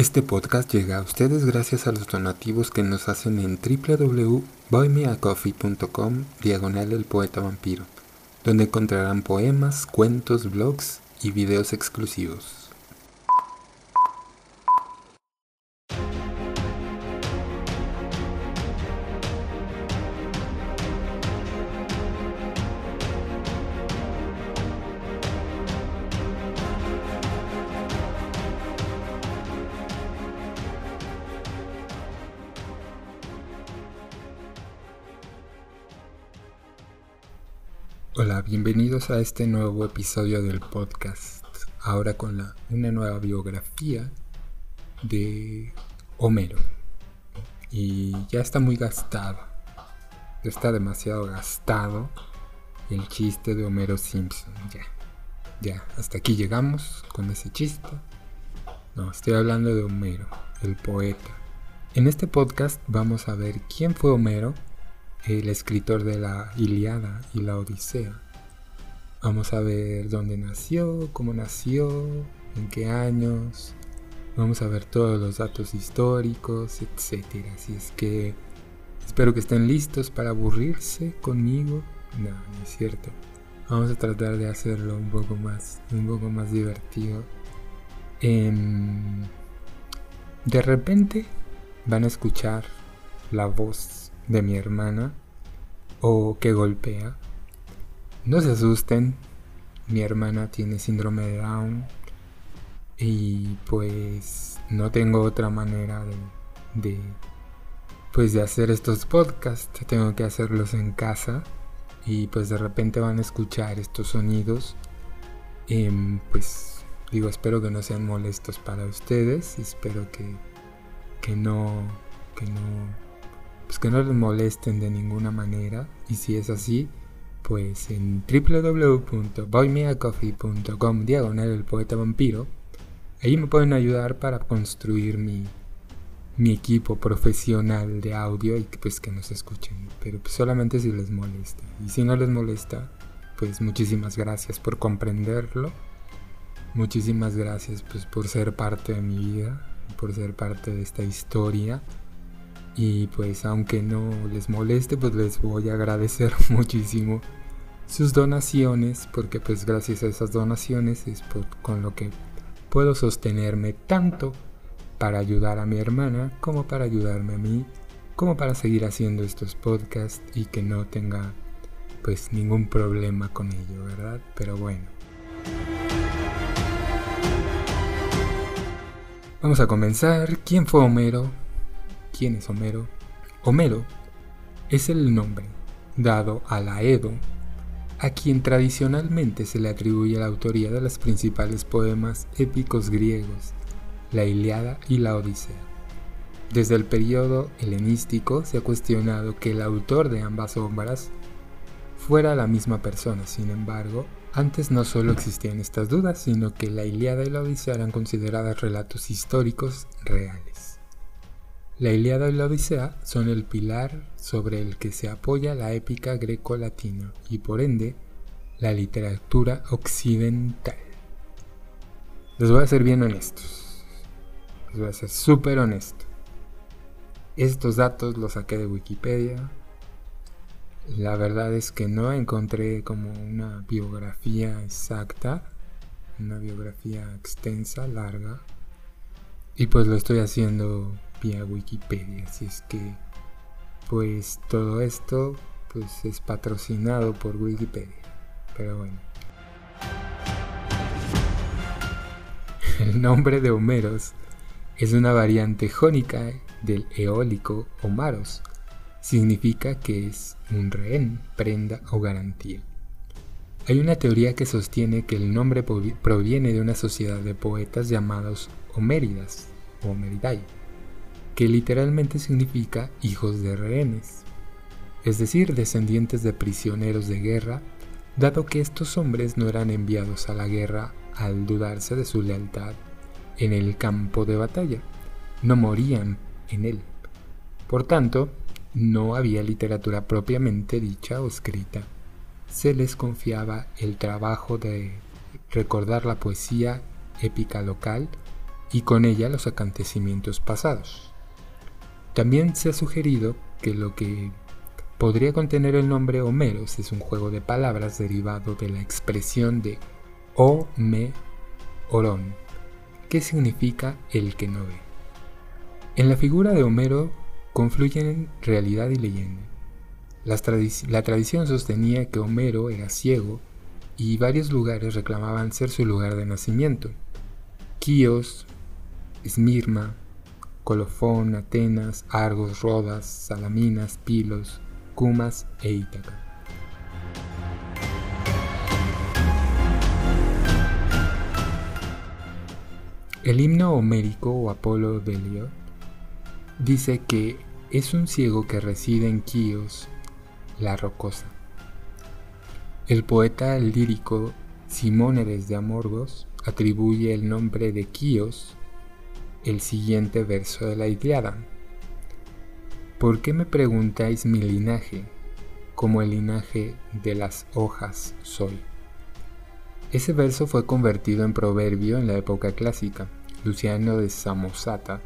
Este podcast llega a ustedes gracias a los donativos que nos hacen en www.boymeacoffee.com diagonal el poeta vampiro, donde encontrarán poemas, cuentos, blogs y videos exclusivos. A este nuevo episodio del podcast. Ahora con una nueva biografía de Homero. Y ya está muy gastado. Está demasiado gastado el chiste de Homero Simpson. Ya, ya, hasta aquí llegamos con ese chiste. No, estoy hablando de Homero, el poeta. En este podcast vamos a ver quién fue Homero el escritor de la Iliada y la Odisea. Vamos a ver dónde nació, cómo nació, en qué años. Vamos a ver todos los datos históricos, etc. Así es que espero que estén listos para aburrirse conmigo. No, no es cierto. Vamos a tratar de hacerlo un poco más, un poco más divertido. Em, de repente van a escuchar la voz de mi hermana o que golpea. No se asusten, mi hermana tiene síndrome de Down y pues no tengo otra manera de, pues de hacer estos podcasts, tengo que hacerlos en casa y pues de repente van a escuchar estos sonidos. Em, pues digo, espero que no sean molestos para ustedes, espero que, que no, que no pues que no les molesten de ninguna manera. Y si es así, pues en www.boymeacoffee.com diagonal el poeta vampiro, ahí me pueden ayudar para construir mi, mi equipo profesional de audio y pues que nos escuchen. Pero pues solamente si les molesta. Y si no les molesta, pues muchísimas gracias por comprenderlo. Muchísimas gracias pues por ser parte de mi vida, por ser parte de esta historia y pues aunque no les moleste, pues les voy a agradecer muchísimo sus donaciones, porque pues gracias a esas donaciones es con lo que puedo sostenerme tanto para ayudar a mi hermana como para ayudarme a mí, como para seguir haciendo estos podcasts y que no tenga pues ningún problema con ello, ¿verdad? Pero bueno. Vamos a comenzar. ¿Quién fue Homero? ¿Quién es Homero? Homero es el nombre dado a Laedo, a quien tradicionalmente se le atribuye la autoría de los principales poemas épicos griegos, la Iliada y la Odisea. Desde el periodo helenístico se ha cuestionado que el autor de ambas obras fuera la misma persona, sin embargo, antes no solo existían estas dudas, sino que la Iliada y la Odisea eran consideradas relatos históricos reales. La Ilíada y la Odisea son el pilar sobre el que se apoya la épica greco-latina y por ende la literatura occidental. Les voy a ser bien honestos. Les voy a ser súper honesto. Estos datos los saqué de Wikipedia. La verdad es que no encontré como una biografía exacta, una biografía extensa, larga. Y pues lo estoy haciendo vía Wikipedia. Así es que, pues todo esto pues es patrocinado por Wikipedia. Pero bueno. El nombre de Homeros es una variante jónica del eólico Homaros. Significa que es un rehén, prenda o garantía. Hay una teoría que sostiene que el nombre proviene de una sociedad de poetas llamados Homéridas o Homeridae que literalmente significa hijos de rehenes, es decir, descendientes de prisioneros de guerra, dado que estos hombres no eran enviados a la guerra al dudarse de su lealtad en el campo de batalla, no morían en él. Por tanto, no había literatura propiamente dicha o escrita. Se les confiaba el trabajo de recordar la poesía épica local y con ella los acontecimientos pasados. También se ha sugerido que lo que podría contener el nombre Homeros es un juego de palabras derivado de la expresión de O me orón, que significa el que no ve. En la figura de Homero confluyen realidad y leyenda. La, tradición sostenía que Homero era ciego y varios lugares reclamaban ser su lugar de nacimiento. Quíos, Esmirma, Colofón, Atenas, Argos, Rodas, Salaminas, Pilos, Cumas e Ítaca. El himno homérico o Apolo de Eliot dice que es un ciego que reside en Quíos, la rocosa. El poeta lírico Simónides de Amorgos atribuye el nombre de Quíos el siguiente verso de la Iliada. ¿Por qué me preguntáis mi linaje, como el linaje de las hojas soy? Ese verso fue convertido en proverbio en la época clásica. Luciano de Samosata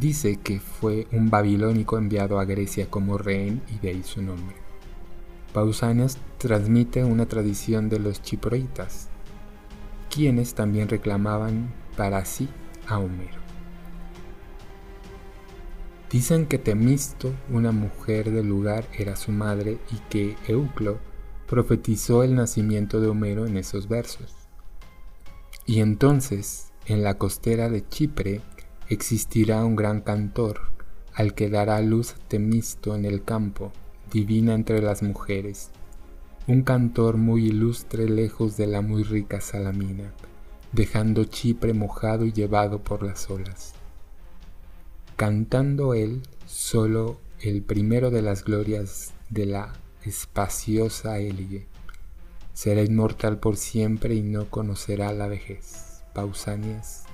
dice que fue un babilónico enviado a Grecia como rehén y de ahí su nombre. Pausanias transmite una tradición de los chiproitas, quienes también reclamaban para sí a Homero. Dicen que Temisto, una mujer del lugar, era su madre y que Euclo profetizó el nacimiento de Homero en esos versos. Y entonces, en la costera de Chipre, existirá un gran cantor, al que dará luz Temisto en el campo, divina entre las mujeres, un cantor muy ilustre lejos de la muy rica Salamina, dejando Chipre mojado y llevado por las olas. Cantando él solo el primero de las glorias de la espaciosa Elige, será inmortal por siempre y no conocerá la vejez. Pausanias,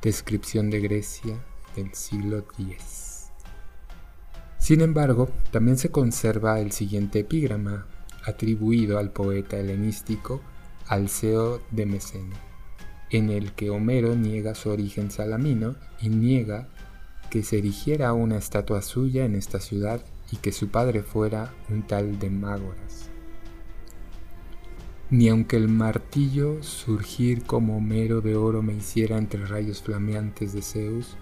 descripción de Grecia del siglo X. Sin embargo, también se conserva el siguiente epígrama, atribuido al poeta helenístico Alceo de Mesene, en el que Homero niega su origen salamino y niega que se erigiera una estatua suya en esta ciudad y que su padre fuera un tal de Mágoras. Ni aunque el martillo surgir como Homero de oro me hiciera entre rayos flameantes de Zeus,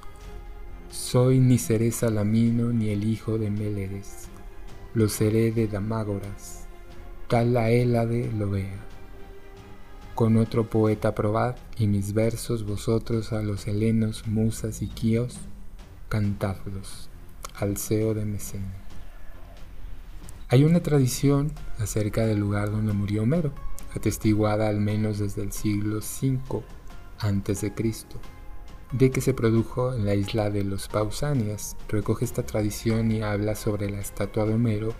soy ni seré Salamino ni el hijo de Méleres, lo seré de Damágoras, tal la Hélade lo vea. Con otro poeta probad, y mis versos vosotros a los helenos, musas y quíos, cantadlos. Alceo de Mesene. Hay una tradición acerca del lugar donde murió Homero, atestiguada al menos desde el siglo V a.C., de que se produjo en la isla de los Pausanias. Recoge esta tradición y habla sobre la estatua de Homero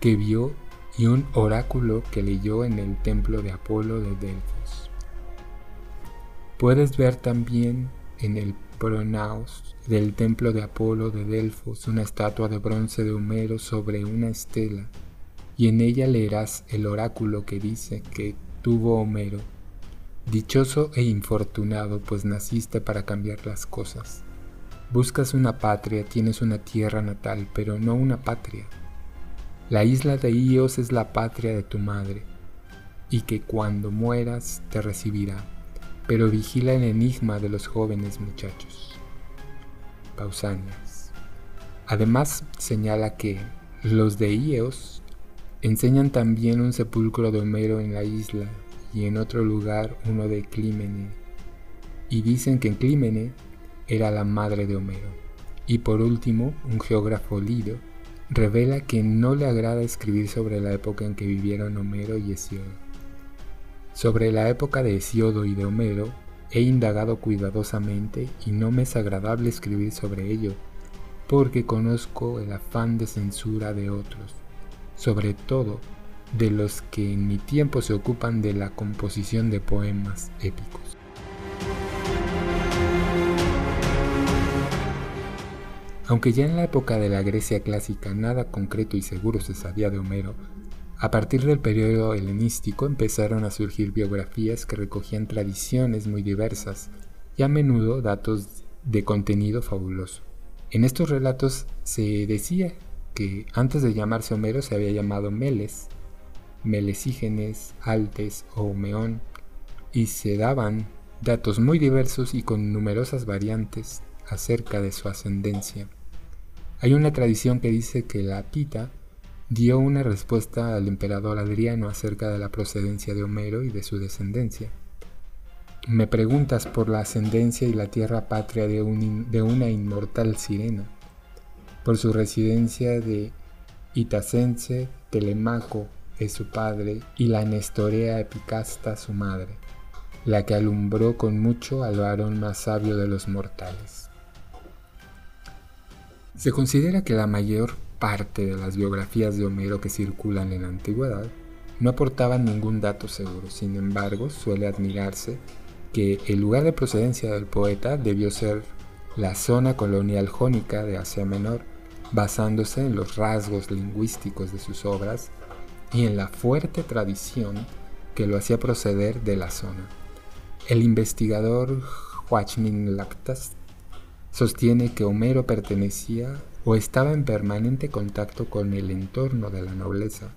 que vio y un oráculo que leyó en el templo de Apolo de Delfos. Puedes ver también en el pronaos del templo de Apolo de Delfos una estatua de bronce de Homero sobre una estela, y en ella leerás el oráculo que dice que tuvo Homero. Dichoso e infortunado, pues naciste para cambiar las cosas. Buscas una patria, tienes una tierra natal, pero no una patria la isla de Ios es la patria de tu madre, y que cuando mueras te recibirá, pero vigila el enigma de los jóvenes muchachos. Pausanias. Además señala que los de Ios enseñan también un sepulcro de Homero en la isla y en otro lugar uno de Clímene, y dicen que Clímene era la madre de Homero. Y por último, un geógrafo lido revela que no le agrada escribir sobre la época en que vivieron Homero y Hesiodo. Sobre la época de Hesiodo y de Homero he indagado cuidadosamente y no me es agradable escribir sobre ello, porque conozco el afán de censura de otros, sobre todo de los que en mi tiempo se ocupan de la composición de poemas épicos. Aunque ya en la época de la Grecia clásica nada concreto y seguro se sabía de Homero, a partir del periodo helenístico empezaron a surgir biografías que recogían tradiciones muy diversas y a menudo datos de contenido fabuloso. En estos relatos se decía que antes de llamarse Homero se había llamado Meles, Melesígenes, Altes o Meón, y se daban datos muy diversos y con numerosas variantes acerca de su ascendencia. Hay una tradición que dice que la Pita dio una respuesta al emperador Adriano acerca de la procedencia de Homero y de su descendencia. Me preguntas por la ascendencia y la tierra patria de, una inmortal sirena, por su residencia de Itacense, Telemaco es su padre y la Nestorea Epicasta su madre, la que alumbró con mucho al varón más sabio de los mortales. Se considera que la mayor parte de las biografías de Homero que circulan en la antigüedad no aportaban ningún dato seguro, sin embargo suele admirarse que el lugar de procedencia del poeta debió ser la zona colonial jónica de Asia Menor, basándose en los rasgos lingüísticos de sus obras y en la fuerte tradición que lo hacía proceder de la zona. El investigador Joachim Lactas sostiene que Homero pertenecía o estaba en permanente contacto con el entorno de la nobleza.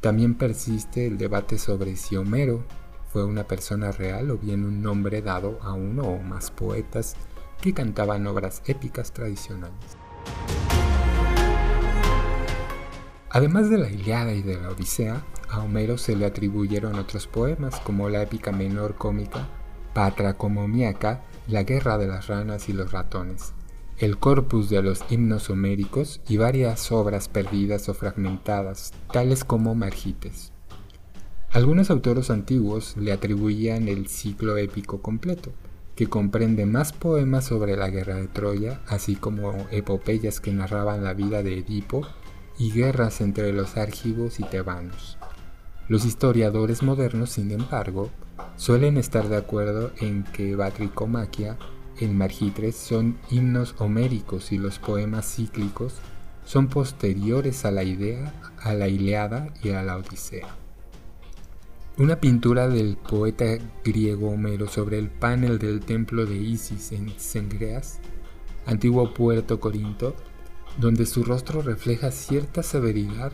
También persiste el debate sobre si Homero fue una persona real o bien un nombre dado a uno o más poetas que cantaban obras épicas tradicionales. Además de la Iliada y de la Odisea, a Homero se le atribuyeron otros poemas como la épica menor cómica Patracomomiaca la guerra de las ranas y los ratones, el corpus de los himnos homéricos y varias obras perdidas o fragmentadas, tales como Margites. Algunos autores antiguos le atribuían el ciclo épico completo, que comprende más poemas sobre la guerra de Troya, así como epopeyas que narraban la vida de Edipo y guerras entre los argivos y tebanos. Los historiadores modernos, sin embargo, suelen estar de acuerdo en que Batricomaquia en Margitres son himnos homéricos y los poemas cíclicos son posteriores a la idea, a la Iliada y a la Odisea. Una pintura del poeta griego Homero sobre el panel del templo de Isis en Sengreas, antiguo puerto Corinto, donde su rostro refleja cierta severidad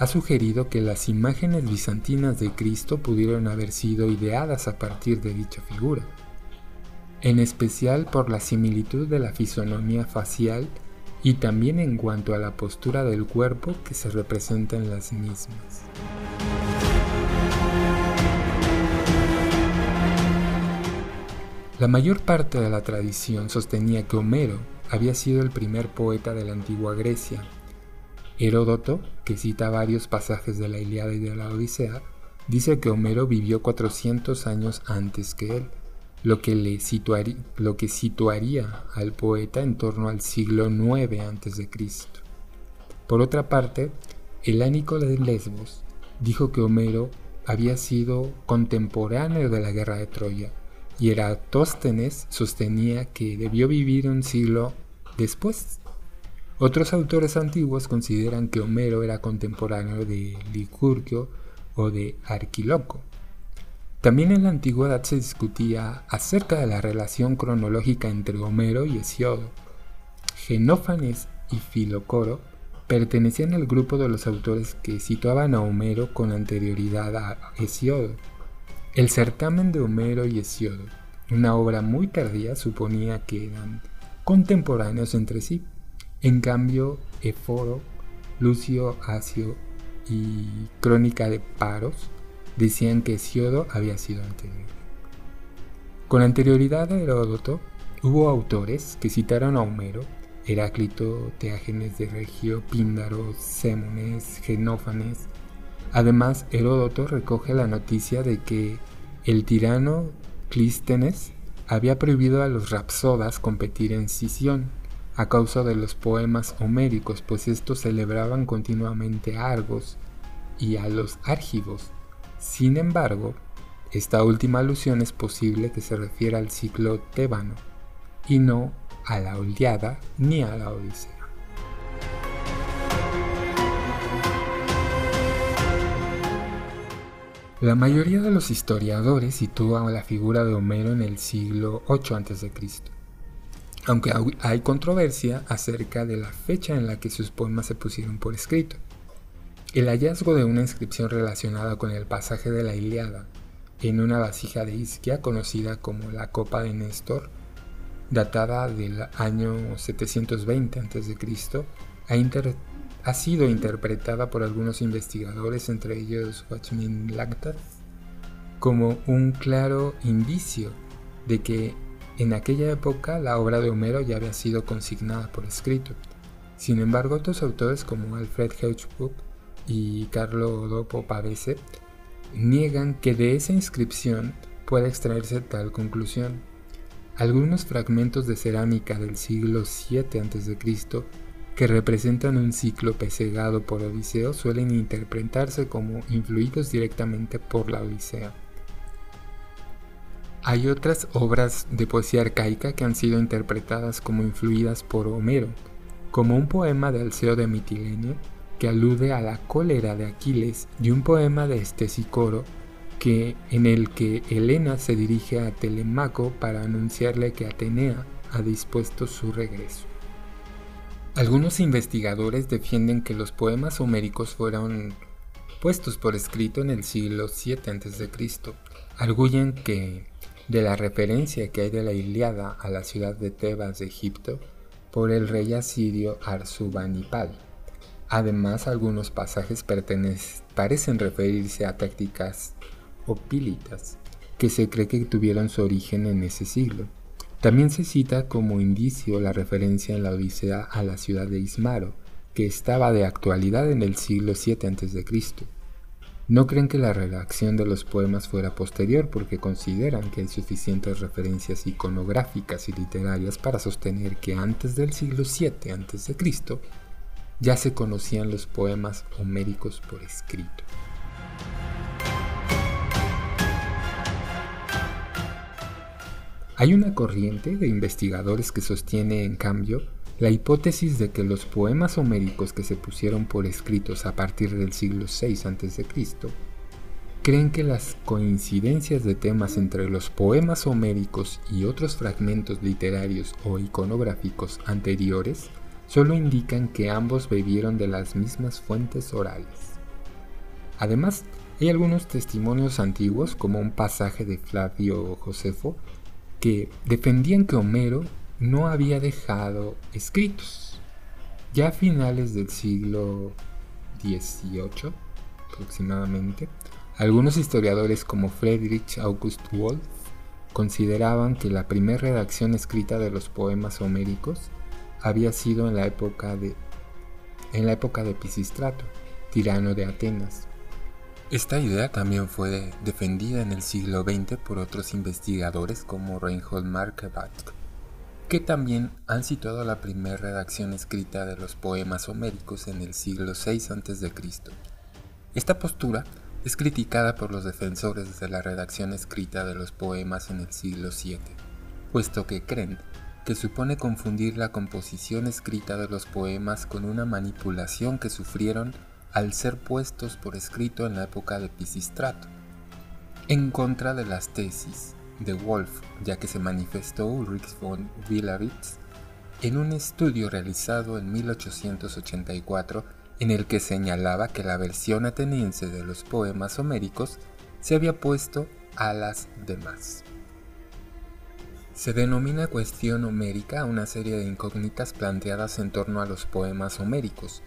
ha sugerido que las imágenes bizantinas de Cristo pudieron haber sido ideadas a partir de dicha figura, en especial por la similitud de la fisonomía facial y también en cuanto a la postura del cuerpo que se representa en las mismas. La mayor parte de la tradición sostenía que Homero había sido el primer poeta de la antigua Grecia Heródoto, que cita varios pasajes de la Iliada y de la Odisea, dice que Homero vivió 400 años antes que él, lo que, le situaría, al poeta en torno al siglo IX a.C. Por otra parte, el Ánico de Lesbos dijo que Homero había sido contemporáneo de la guerra de Troya, y Eratóstenes sostenía que debió vivir un siglo después. Otros autores antiguos consideran que Homero era contemporáneo de Licurgio o de Arquiloco. También en la antigüedad se discutía acerca de la relación cronológica entre Homero y Hesiodo. Genófanes y Filocoro pertenecían al grupo de los autores que situaban a Homero con anterioridad a Hesiodo. El certamen de Homero y Hesiodo, una obra muy tardía, suponía que eran contemporáneos entre sí. En cambio, Eforo, Lucio Asio y Crónica de Paros decían que Hesiodo había sido anterior. Con anterioridad a Heródoto, hubo autores que citaron a Homero, Heráclito, Teágenes de Regio, Píndaro, Sémones, Genófanes. Además, Heródoto recoge la noticia de que el tirano Clístenes había prohibido a los rapsodas competir en Sición a causa de los poemas homéricos, pues estos celebraban continuamente a Argos y a los Argivos. Sin embargo, esta última alusión es posible que se refiera al ciclo tébano y no a la Iliada ni a la Odisea. La mayoría de los historiadores sitúan la figura de Homero en el siglo 8 a.C., aunque hay controversia acerca de la fecha en la que sus poemas se pusieron por escrito. El hallazgo de una inscripción relacionada con el pasaje de la Iliada en una vasija de Isquia conocida como la Copa de Néstor, datada del año 720 a.C., ha, ha sido interpretada por algunos investigadores, entre ellos Watchmin Lagtad, como un claro indicio de que en aquella época la obra de Homero ya había sido consignada por escrito. Sin embargo, otros autores como Alfred Hedgehook y Carlo Dopo Pavese niegan que de esa inscripción pueda extraerse tal conclusión. Algunos fragmentos de cerámica del siglo VII a.C que representan un ciclo pesegado por Odiseo suelen interpretarse como influidos directamente por la Odisea. Hay otras obras de poesía arcaica que han sido interpretadas como influidas por Homero, como un poema de Alceo de Mitilene que alude a la cólera de Aquiles y un poema de Estesicoro que, en el que Helena se dirige a Telemaco para anunciarle que Atenea ha dispuesto su regreso. Algunos investigadores defienden que los poemas homéricos fueron puestos por escrito en el siglo VII a.C. Arguyen que de la referencia que hay de la Iliada a la ciudad de Tebas de Egipto por el rey asirio Arsubanipal. Además, algunos pasajes parecen referirse a tácticas opílitas que se cree que tuvieron su origen en ese siglo. También se cita como indicio la referencia en la Odisea a la ciudad de Ismaro, que estaba de actualidad en el siglo VII a.C. No creen que la redacción de los poemas fuera posterior porque consideran que hay suficientes referencias iconográficas y literarias para sostener que antes del siglo VII a.C. ya se conocían los poemas homéricos por escrito. Hay una corriente de investigadores que sostiene, en cambio, la hipótesis de que los poemas homéricos que se pusieron por escritos a partir del siglo VI a.C. creen que las coincidencias de temas entre los poemas homéricos y otros fragmentos literarios o iconográficos anteriores solo indican que ambos bebieron de las mismas fuentes orales. Además, hay algunos testimonios antiguos, como un pasaje de Flavio Josefo, que defendían que Homero no había dejado escritos. Ya a finales del siglo XVIII aproximadamente, algunos historiadores como Friedrich August Wolff consideraban que la primera redacción escrita de los poemas homéricos había sido en la época de en la época de Pisistrato, tirano de Atenas, esta idea también fue defendida en el siglo XX por otros investigadores como Reinhold Marquardt, que también han situado la primera redacción escrita de los poemas homéricos en el siglo VI a.C. Esta postura es criticada por los defensores de la redacción escrita de los poemas en el siglo VII, puesto que creen que supone confundir la composición escrita de los poemas con una manipulación que sufrieron al ser puestos por escrito en la época de Pisistrato, en contra de las tesis de Wolff, ya que se manifestó Ulrich von Willeritz en un estudio realizado en 1884 en el que señalaba que la versión ateniense de los poemas homéricos se había puesto a las demás. Se denomina cuestión homérica una serie de incógnitas planteadas en torno a los poemas homéricos,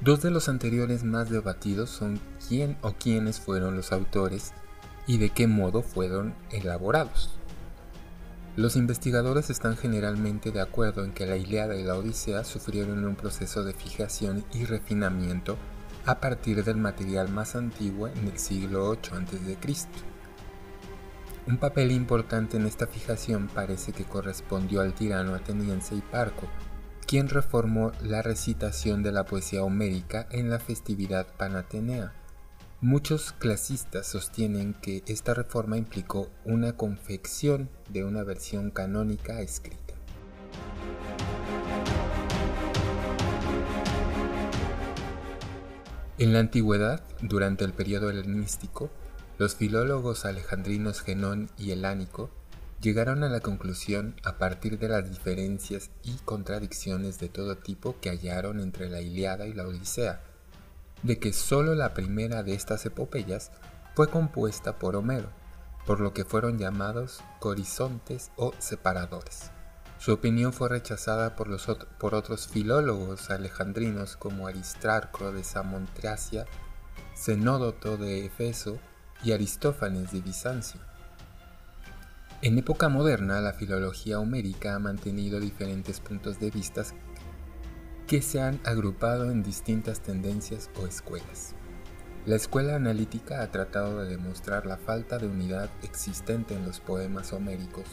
Dos de los anteriores más debatidos son quién o quiénes fueron los autores y de qué modo fueron elaborados. Los investigadores están generalmente de acuerdo en que la Ilíada y la Odisea sufrieron un proceso de fijación y refinamiento a partir del material más antiguo en el siglo VIII a.C. Un papel importante en esta fijación parece que correspondió al tirano ateniense Hiparco, quien reformó la recitación de la poesía homérica en la festividad panatenea. Muchos clasistas sostienen que esta reforma implicó una confección de una versión canónica escrita. En la antigüedad, durante el periodo helenístico, Los filólogos alejandrinos Genón y Helánico llegaron a la conclusión, a partir de las diferencias y contradicciones de todo tipo que hallaron entre la Iliada y la Odisea, de que sólo la primera de estas epopeyas fue compuesta por Homero, por lo que fueron llamados corizontes o separadores. Su opinión fue rechazada por, otros filólogos alejandrinos como Aristarco de Samotracia, Zenódoto de Efeso y Aristófanes de Bizancio. En época moderna, la filología homérica ha mantenido diferentes puntos de vista que se han agrupado en distintas tendencias o escuelas. La escuela analítica ha tratado de demostrar la falta de unidad existente en los poemas homéricos.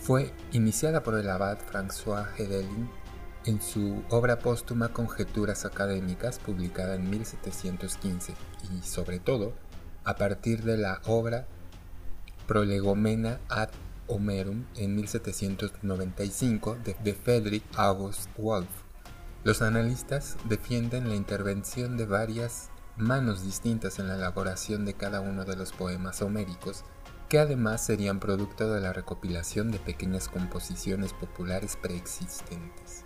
Fue iniciada por el abad François Hedelin en su obra póstuma Conjeturas Académicas, publicada en 1715, y sobre todo a partir de la obra Prolegomena ad Homerum en 1795 de, Friedrich August Wolff. Los analistas defienden la intervención de varias manos distintas en la elaboración de cada uno de los poemas homéricos, que además serían producto de la recopilación de pequeñas composiciones populares preexistentes.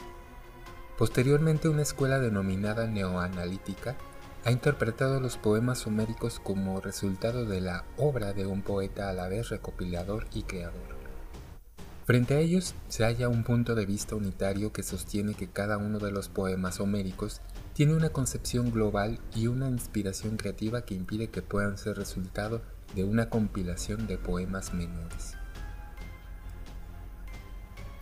Posteriormente una escuela denominada neoanalítica ha interpretado los poemas homéricos como resultado de la obra de un poeta a la vez recopilador y creador. Frente a ellos se halla un punto de vista unitario que sostiene que cada uno de los poemas homéricos tiene una concepción global y una inspiración creativa que impide que puedan ser resultado de una compilación de poemas menores.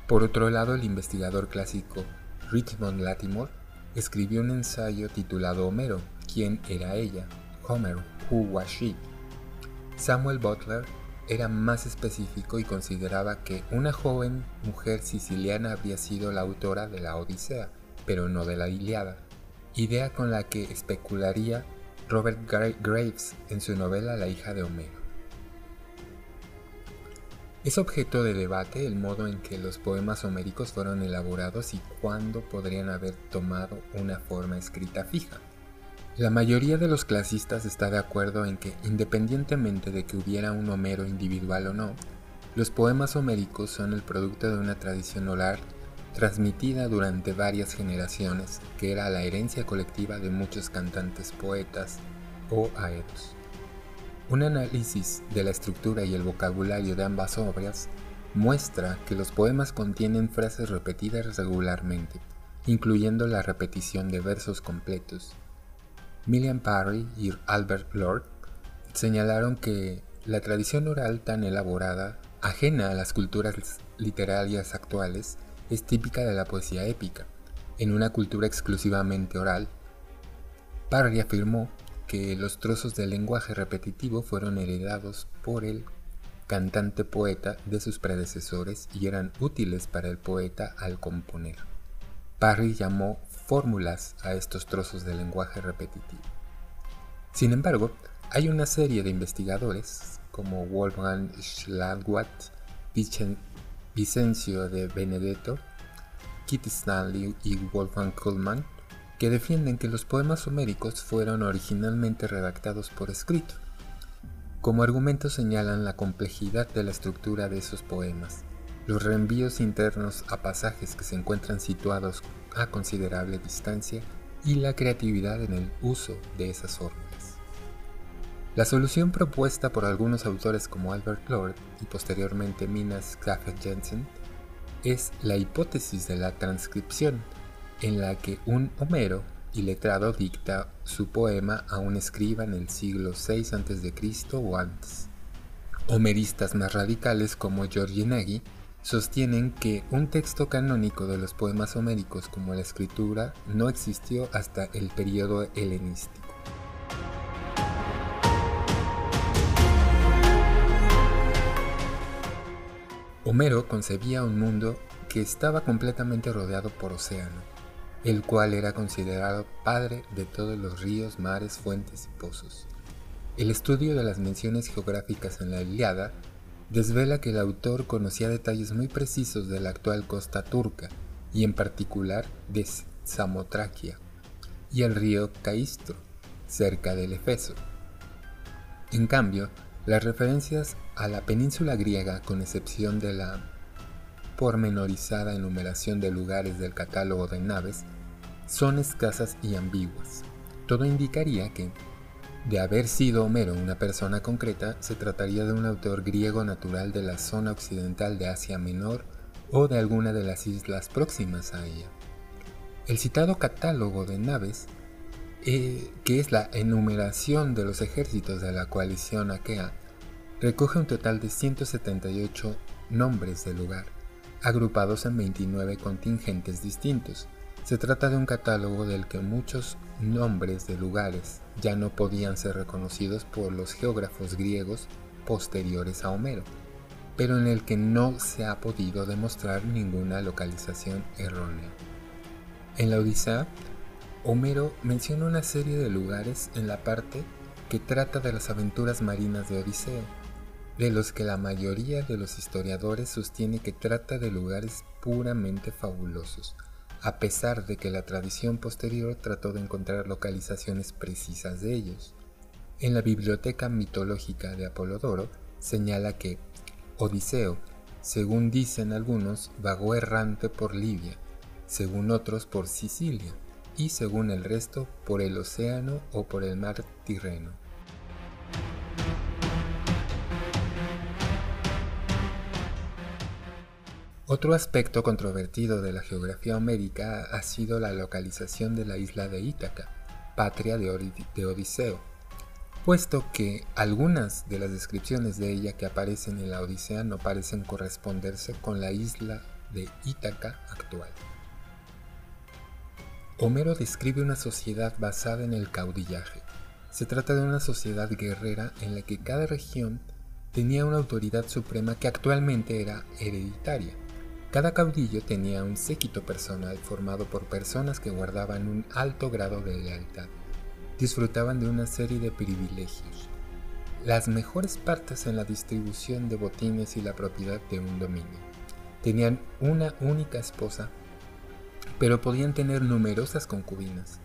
Por otro lado, el investigador clásico Richmond Latimore escribió un ensayo titulado Homero, quién era ella, Homer, who was she. Samuel Butler era más específico y consideraba que una joven mujer siciliana había sido la autora de la Odisea, pero no de la Iliada, idea con la que especularía Robert Graves en su novela La hija de Homero. Es objeto de debate el modo en que los poemas homéricos fueron elaborados y cuándo podrían haber tomado una forma escrita fija. La mayoría de los clasistas está de acuerdo en que, independientemente de que hubiera un Homero individual o no, los poemas homéricos son el producto de una tradición oral transmitida durante varias generaciones, que era la herencia colectiva de muchos cantantes poetas o aeros. Un análisis de la estructura y el vocabulario de ambas obras muestra que los poemas contienen frases repetidas regularmente, incluyendo la repetición de versos completos, Millian Parry y Albert Lord señalaron que la tradición oral tan elaborada, ajena a las culturas literarias actuales, es típica de la poesía épica. En una cultura exclusivamente oral, Parry afirmó que los trozos de lenguaje repetitivo fueron heredados por el cantante poeta de sus predecesores y eran útiles para el poeta al componer. Parry llamó fórmulas a estos trozos de lenguaje repetitivo. Sin embargo, hay una serie de investigadores, como Wolfgang Schlagwatt, Vicencio de Benedetto, Kit Stanley y Wolfgang Kuhlmann, que defienden que los poemas homéricos fueron originalmente redactados por escrito. Como argumento señalan la complejidad de la estructura de esos poemas, los reenvíos internos a pasajes que se encuentran situados a considerable distancia y la creatividad en el uso de esas fórmulas. La solución propuesta por algunos autores como Albert Lord y posteriormente Minas Graffet Jensen es la hipótesis de la transcripción, en la que un Homero iletrado dicta su poema a un escriba en el siglo VI a.C. o antes. Homeristas más radicales como George Nagy sostienen que un texto canónico de los poemas homéricos como la escritura no existió hasta el periodo helenístico. Homero concebía un mundo que estaba completamente rodeado por océano, el cual era considerado padre de todos los ríos, mares, fuentes y pozos. El estudio de las menciones geográficas en la Iliada desvela que el autor conocía detalles muy precisos de la actual costa turca y en particular de Samotraquia y el río Caistro, cerca del Efeso. En cambio, las referencias a la península griega, con excepción de la pormenorizada enumeración de lugares del catálogo de naves, son escasas y ambiguas. Todo indicaría que, de haber sido Homero una persona concreta, se trataría de un autor griego natural de la zona occidental de Asia Menor o de alguna de las islas próximas a ella. El citado catálogo de naves, eh, que es la enumeración de los ejércitos de la coalición aquea, recoge un total de 178 nombres de lugar, agrupados en 29 contingentes distintos. Se trata de un catálogo del que muchos nombres de lugares ya no podían ser reconocidos por los geógrafos griegos posteriores a Homero, pero en el que no se ha podido demostrar ninguna localización errónea. En la Odisea, Homero menciona una serie de lugares en la parte que trata de las aventuras marinas de Odiseo, de los que la mayoría de los historiadores sostiene que trata de lugares puramente fabulosos, a pesar de que la tradición posterior trató de encontrar localizaciones precisas de ellos. En la biblioteca mitológica de Apolodoro señala que Odiseo, según dicen algunos, vagó errante por Libia, según otros por Sicilia, y según el resto por el océano o por el mar Tirreno. Otro aspecto controvertido de la geografía homérica ha sido la localización de la isla de Ítaca, patria de, Odiseo, puesto que algunas de las descripciones de ella que aparecen en la Odisea no parecen corresponderse con la isla de Ítaca actual. Homero describe una sociedad basada en el caudillaje. Se trata de una sociedad guerrera en la que cada región tenía una autoridad suprema que actualmente era hereditaria. Cada caudillo tenía un séquito personal formado por personas que guardaban un alto grado de lealtad. Disfrutaban de una serie de privilegios. Las mejores partes en la distribución de botines y la propiedad de un dominio. Tenían una única esposa, pero podían tener numerosas concubinas,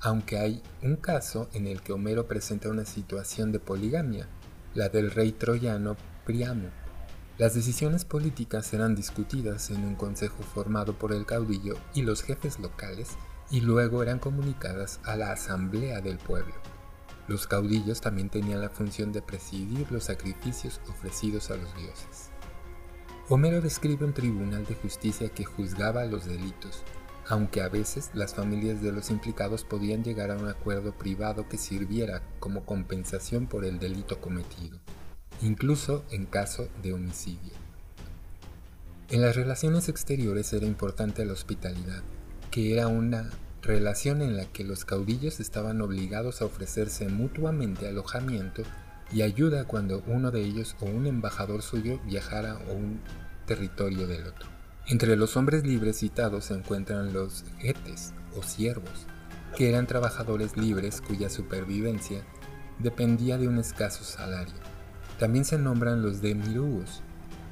aunque hay un caso en el que Homero presenta una situación de poligamia, la del rey troyano Priamo las decisiones políticas eran discutidas en un consejo formado por el caudillo y los jefes locales y luego eran comunicadas a la asamblea del pueblo. Los caudillos también tenían la función de presidir los sacrificios ofrecidos a los dioses. Homero describe un tribunal de justicia que juzgaba los delitos, aunque a veces las familias de los implicados podían llegar a un acuerdo privado que sirviera como compensación por el delito cometido incluso en caso de homicidio. En las relaciones exteriores era importante la hospitalidad, que era una relación en la que los caudillos estaban obligados a ofrecerse mutuamente alojamiento y ayuda cuando uno de ellos o un embajador suyo viajara a un territorio del otro. Entre los hombres libres citados se encuentran los etes o siervos, que eran trabajadores libres cuya supervivencia dependía de un escaso salario. También se nombran los demiurgos,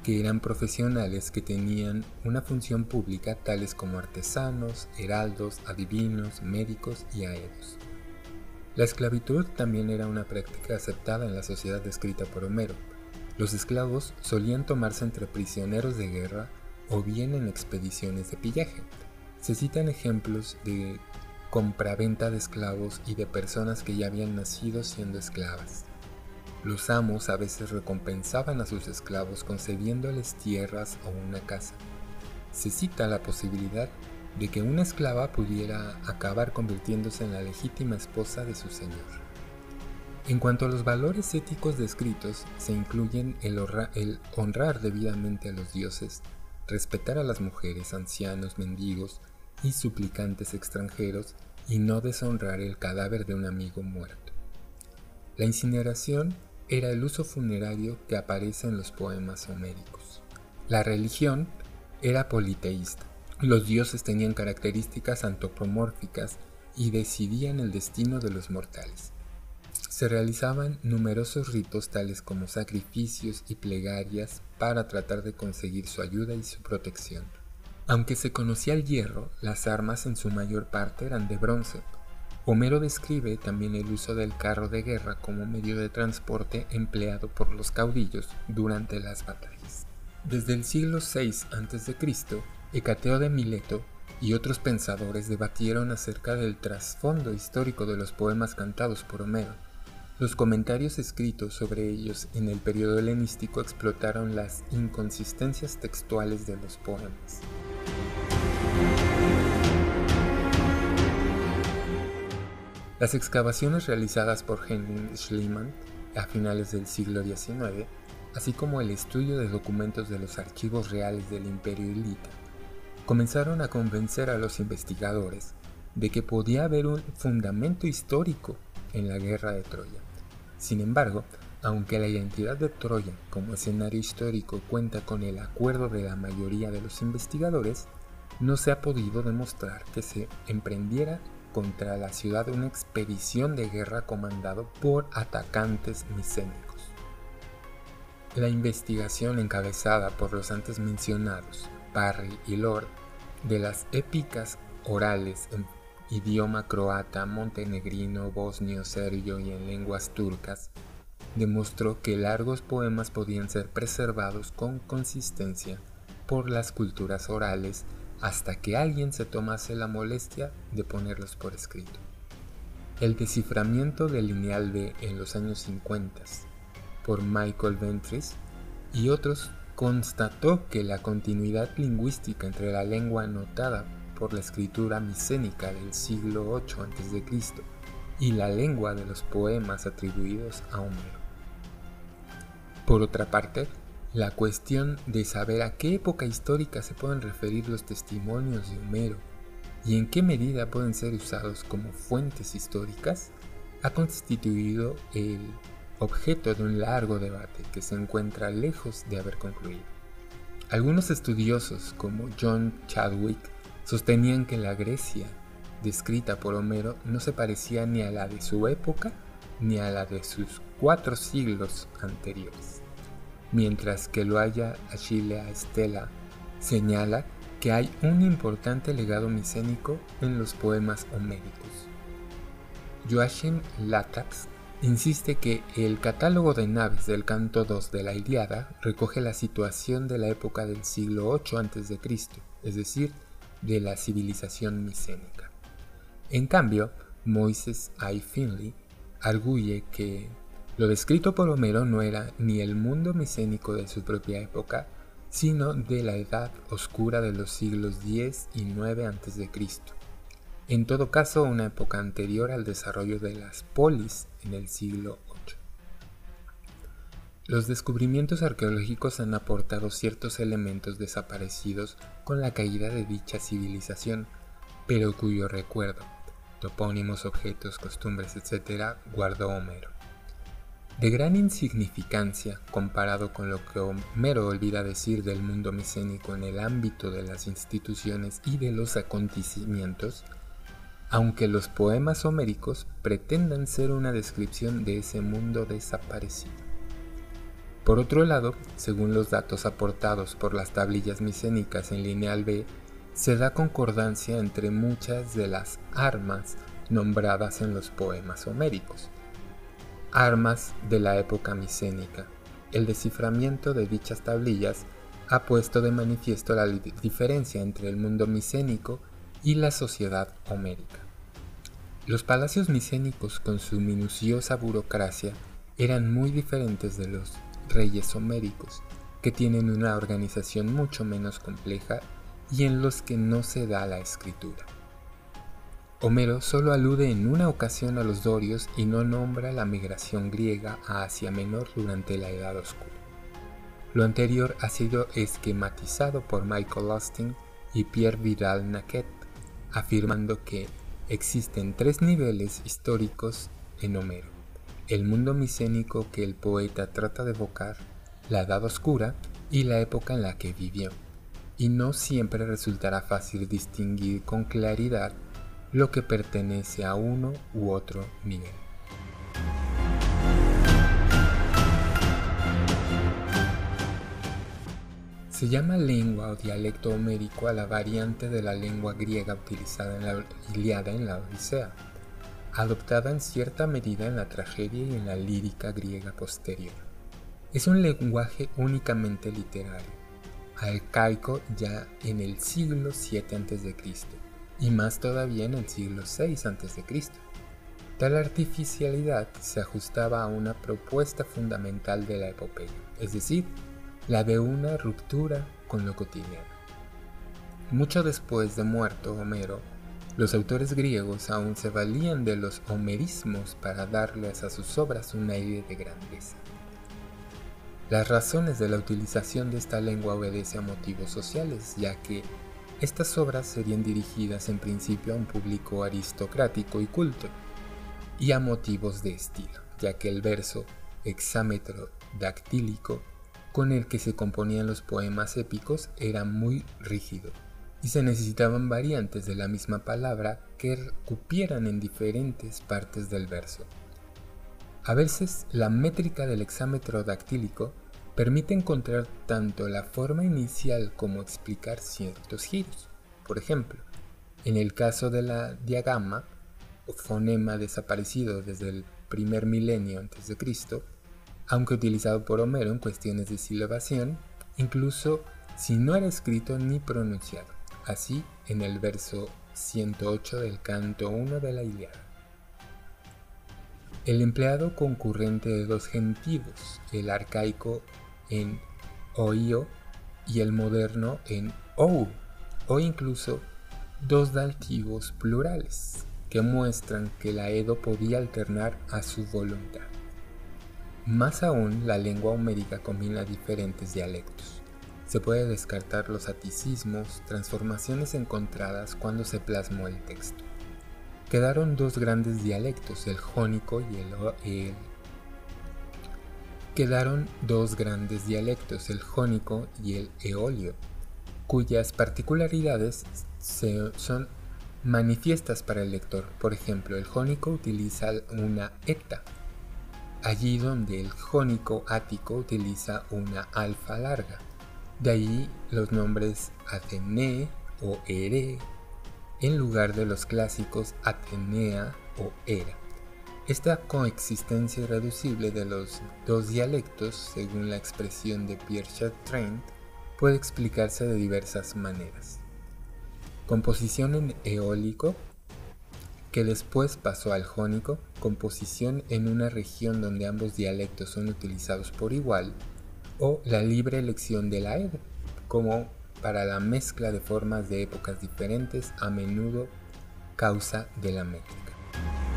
que eran profesionales que tenían una función pública tales como artesanos, heraldos, adivinos, médicos y aeros. La esclavitud también era una práctica aceptada en la sociedad descrita por Homero. Los esclavos solían tomarse entre prisioneros de guerra o bien en expediciones de pillaje. Se citan ejemplos de compraventa de esclavos y de personas que ya habían nacido siendo esclavas. Los amos a veces recompensaban a sus esclavos concediéndoles tierras o una casa. Se cita la posibilidad de que una esclava pudiera acabar convirtiéndose en la legítima esposa de su señor. En cuanto a los valores éticos descritos, se incluyen el, honrar debidamente a los dioses, respetar a las mujeres, ancianos, mendigos y suplicantes extranjeros y no deshonrar el cadáver de un amigo muerto. La incineración era el uso funerario que aparece en los poemas homéricos. La religión era politeísta. Los dioses tenían características antropomórficas y decidían el destino de los mortales. Se realizaban numerosos ritos tales como sacrificios y plegarias para tratar de conseguir su ayuda y su protección. Aunque se conocía el hierro, las armas en su mayor parte eran de bronce. Homero describe también el uso del carro de guerra como medio de transporte empleado por los caudillos durante las batallas. Desde el siglo VI a.C., Hecateo de Mileto y otros pensadores debatieron acerca del trasfondo histórico de los poemas cantados por Homero. Los comentarios escritos sobre ellos en el periodo helenístico explotaron las inconsistencias textuales de los poemas. Las excavaciones realizadas por Henry Schliemann a finales del siglo XIX, así como el estudio de documentos de los archivos reales del Imperio Elita, comenzaron a convencer a los investigadores de que podía haber un fundamento histórico en la guerra de Troya. Sin embargo, aunque la identidad de Troya como escenario histórico cuenta con el acuerdo de la mayoría de los investigadores, no se ha podido demostrar que se emprendiera contra la ciudad una expedición de guerra comandado por atacantes micénicos. La investigación encabezada por los antes mencionados, Parry y Lord, de las épicas orales en idioma croata, montenegrino, bosnio, serbio y en lenguas turcas, demostró que largos poemas podían ser preservados con consistencia por las culturas orales hasta que alguien se tomase la molestia de ponerlos por escrito. El desciframiento del lineal B en los años 50 por Michael Ventris y otros constató que la continuidad lingüística entre la lengua anotada por la escritura micénica del siglo VIII a.C. y la lengua de los poemas atribuidos a Homero. Por otra parte, la cuestión de saber a qué época histórica se pueden referir los testimonios de Homero y en qué medida pueden ser usados como fuentes históricas ha constituido el objeto de un largo debate que se encuentra lejos de haber concluido. Algunos estudiosos, como John Chadwick, sostenían que la Grecia descrita por Homero no se parecía ni a la de su época ni a la de sus cuatro siglos anteriores mientras que lo haya Achille Estela señala que hay un importante legado micénico en los poemas homéricos. Joachim Latax insiste que el catálogo de naves del canto 2 de la Iliada recoge la situación de la época del siglo 8 a.C., es decir, de la civilización micénica. En cambio, Moises I. Finley arguye que lo descrito por Homero no era ni el mundo micénico de su propia época, sino de la edad oscura de los siglos X y IX a.C. En todo caso, una época anterior al desarrollo de las polis en el siglo VIII. Los descubrimientos arqueológicos han aportado ciertos elementos desaparecidos con la caída de dicha civilización, pero cuyo recuerdo, topónimos, objetos, costumbres, etc., guardó Homero de gran insignificancia comparado con lo que Homero olvida decir del mundo micénico en el ámbito de las instituciones y de los acontecimientos, aunque los poemas homéricos pretendan ser una descripción de ese mundo desaparecido. Por otro lado, según los datos aportados por las tablillas micénicas en lineal B, se da concordancia entre muchas de las armas nombradas en los poemas homéricos, armas de la época micénica. El desciframiento de dichas tablillas ha puesto de manifiesto la diferencia entre el mundo micénico y la sociedad homérica. Los palacios micénicos con su minuciosa burocracia eran muy diferentes de los reyes homéricos, que tienen una organización mucho menos compleja y en los que no se da la escritura. Homero solo alude en una ocasión a los dorios y no nombra la migración griega a Asia Menor durante la Edad Oscura. Lo anterior ha sido esquematizado por Michael Austin y Pierre Vidal-Naquet, afirmando que existen tres niveles históricos en Homero. El mundo micénico que el poeta trata de evocar, la Edad Oscura y la época en la que vivió. Y no siempre resultará fácil distinguir con claridad lo que pertenece a uno u otro nivel. Se llama lengua o dialecto homérico a la variante de la lengua griega utilizada en la Iliada en la Odisea. adoptada en cierta medida en la tragedia y en la lírica griega posterior. Es un lenguaje únicamente literario, arcaico ya en el siglo VII a.C. y más todavía en el siglo VI a.C. Tal artificialidad se ajustaba a una propuesta fundamental de la epopeya, es decir, la de una ruptura con lo cotidiano. Mucho después de muerto Homero, los autores griegos aún se valían de los homerismos para darles a sus obras un aire de grandeza. Las razones de la utilización de esta lengua obedece a motivos sociales, ya que estas obras serían dirigidas en principio a un público aristocrático y culto, y a motivos de estilo, ya que el verso hexámetro dactílico con el que se componían los poemas épicos era muy rígido y se necesitaban variantes de la misma palabra que cupieran en diferentes partes del verso. A veces la métrica del hexámetro dactílico permite encontrar tanto la forma inicial como explicar ciertos giros. Por ejemplo, en el caso de la diagama, fonema desaparecido desde el primer milenio antes de Cristo, aunque utilizado por Homero en cuestiones de silabación, incluso si no era escrito ni pronunciado, así en el verso 108 del canto 1 de la Iliada. El empleado concurrente de dos gentivos, el arcaico en oio y el moderno en ou, o incluso dos dativos plurales, que muestran que la Edo podía alternar a su voluntad. Más aún, la lengua homérica combina diferentes dialectos. Se puede descartar los aticismos, transformaciones encontradas cuando se plasmó el texto. Quedaron dos grandes dialectos, el jónico y el, Quedaron dos grandes dialectos, el jónico y el eolio, cuyas particularidades son manifiestas para el lector. Por ejemplo, el jónico utiliza una eta, allí donde el jónico ático utiliza una alfa larga. De ahí los nombres Atenea o Ere en lugar de los clásicos Atenea o Era. Esta coexistencia irreducible de los dos dialectos, según la expresión de Pierre Chatrain, puede explicarse de diversas maneras. Composición en eólico, que después pasó al jónico, composición en una región donde ambos dialectos son utilizados por igual, o la libre elección de la ed, como para la mezcla de formas de épocas diferentes, a menudo causa de la métrica.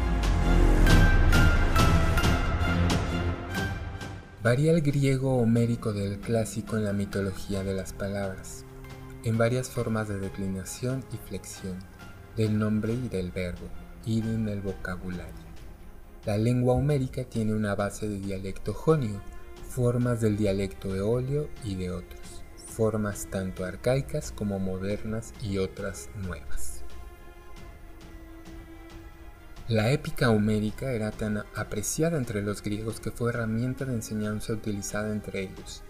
Varía el griego homérico del clásico en la mitología de las palabras en varias formas de declinación y flexión del nombre y del verbo, y en el vocabulario. La lengua homérica tiene una base de dialecto jonio, formas del dialecto eolio y de otros, formas tanto arcaicas como modernas y otras nuevas. La épica homérica era tan apreciada entre los griegos que fue herramienta de enseñanza utilizada entre ellos,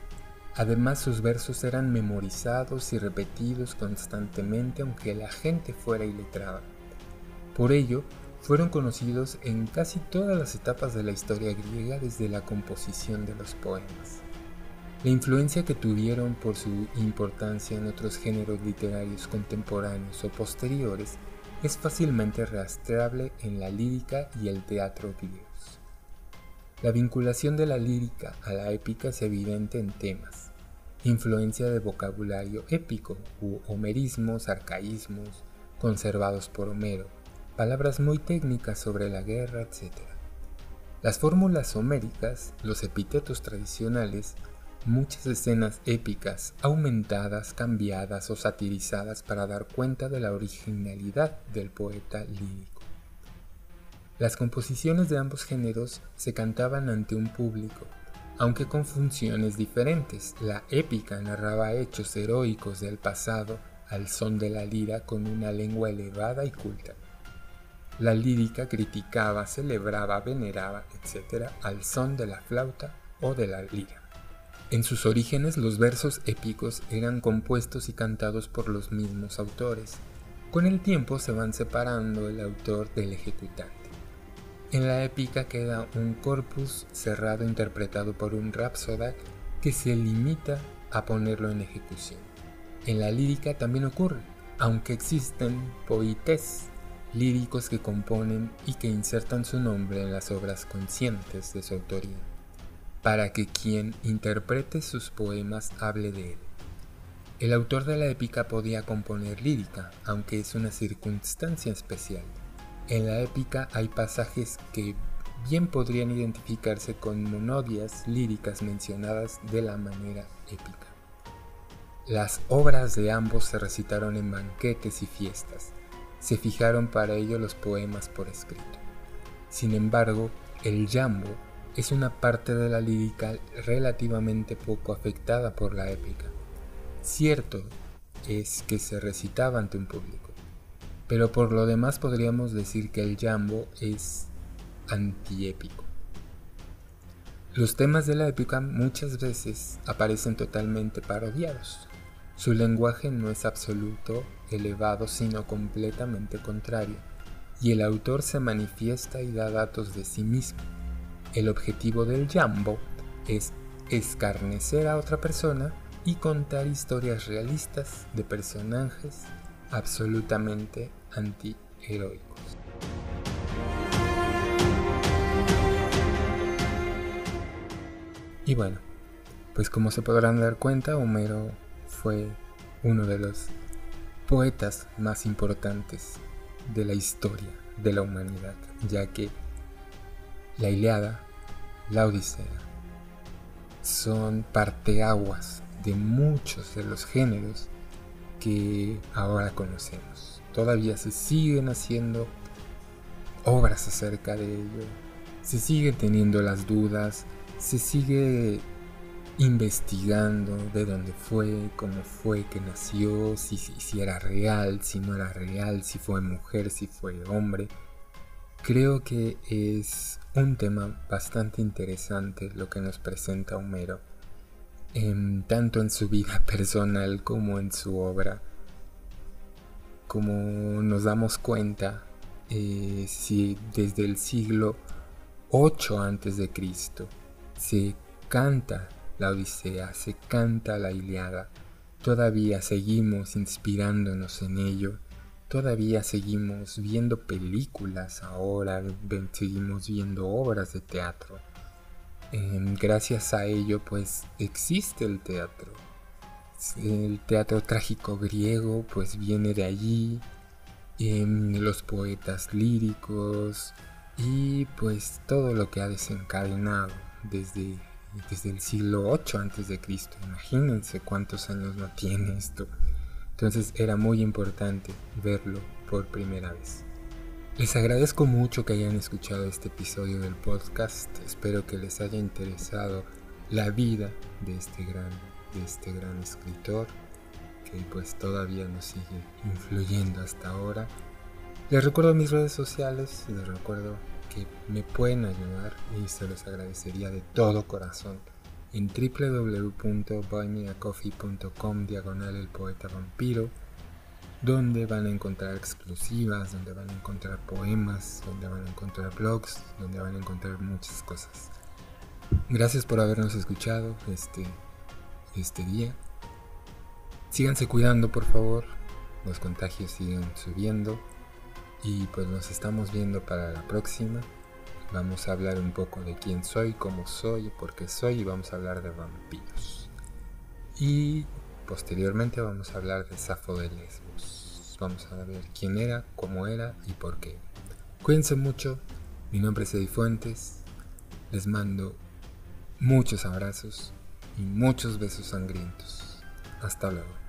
Además sus versos eran memorizados y repetidos constantemente aunque la gente fuera iletrada. Por ello, fueron conocidos en casi todas las etapas de la historia griega desde la composición de los poemas. La influencia que tuvieron por su importancia en otros géneros literarios contemporáneos o posteriores es fácilmente rastreable en la lírica y el teatro griegos. La vinculación de la lírica a la épica es evidente en temas, influencia de vocabulario épico u homerismos, arcaísmos conservados por Homero, palabras muy técnicas sobre la guerra, etc. Las fórmulas homéricas, los epítetos tradicionales, muchas escenas épicas aumentadas, cambiadas o satirizadas para dar cuenta de la originalidad del poeta lírico. Las composiciones de ambos géneros se cantaban ante un público aunque con funciones diferentes. La épica narraba hechos heroicos del pasado al son de la lira con una lengua elevada y culta. La lírica criticaba, celebraba, veneraba, etc. al son de la flauta o de la lira. En sus orígenes los versos épicos eran compuestos y cantados por los mismos autores. Con el tiempo se van separando el autor del ejecutante. En la épica queda un corpus cerrado interpretado por un rapsoda que se limita a ponerlo en ejecución. En la lírica también ocurre, aunque existen poetes líricos que componen y que insertan su nombre en las obras conscientes de su autoría, para que quien interprete sus poemas hable de él. El autor de la épica podía componer lírica, aunque es una circunstancia especial. En la épica hay pasajes que bien podrían identificarse con monodias líricas mencionadas de la manera épica. Las obras de ambos se recitaron en banquetes y fiestas, se fijaron para ello los poemas por escrito. Sin embargo, el jambo es una parte de la lírica relativamente poco afectada por la épica. Cierto es que se recitaba ante un público, pero por lo demás podríamos decir que el jambo es antiépico. Los temas de la épica muchas veces aparecen totalmente parodiados. Su lenguaje no es absoluto, elevado, sino completamente contrario, y el autor se manifiesta y da datos de sí mismo. El objetivo del jambo es escarnecer a otra persona y contar historias realistas de personajes absolutamente antiheroicos. Y bueno, pues como se podrán dar cuenta, Homero fue uno de los poetas más importantes de la historia de la humanidad, ya que la Iliada, la Odisea, son parteaguas de muchos de los géneros que ahora conocemos. Todavía se siguen haciendo obras acerca de ello, se siguen teniendo las dudas, se sigue investigando de dónde fue, cómo fue que nació, si, si, era real, si no era real, si fue mujer, si fue hombre. Creo que es un tema bastante interesante lo que nos presenta Homero, tanto en su vida personal como en su obra. Como nos damos cuenta, eh, si desde el siglo 8 antes de Cristo se canta la Odisea, se canta la Iliada, todavía seguimos inspirándonos en ello, todavía seguimos viendo películas ahora, seguimos viendo obras de teatro. Em, gracias a ello pues existe el teatro. El teatro trágico griego pues viene de allí, em, los poetas líricos y pues todo lo que ha desencadenado desde desde el siglo 8 antes de Cristo. Imagínense cuántos años no tiene esto. Entonces era muy importante verlo por primera vez. Les agradezco mucho que hayan escuchado este episodio del podcast. Espero que les haya interesado la vida de este gran, de este gran escritor que pues todavía nos sigue influyendo hasta ahora. Les recuerdo mis redes sociales, les recuerdo me pueden ayudar y se los agradecería de todo corazón en www.buymeacoffee.com diagonal el poeta vampiro donde van a encontrar exclusivas, donde van a encontrar poemas, donde van a encontrar blogs, donde van a encontrar muchas cosas. Gracias por habernos escuchado este, este día. Síganse cuidando por favor, los contagios siguen subiendo. Y pues nos estamos viendo para la próxima. Vamos a hablar un poco de quién soy, cómo soy, por qué soy y vamos a hablar de vampiros. Y posteriormente vamos a hablar de Safo de Lesbos. Vamos a ver quién era, cómo era y por qué. Cuídense mucho. Mi nombre es Eddie Fuentes. Les mando muchos abrazos y muchos besos sangrientos. Hasta luego.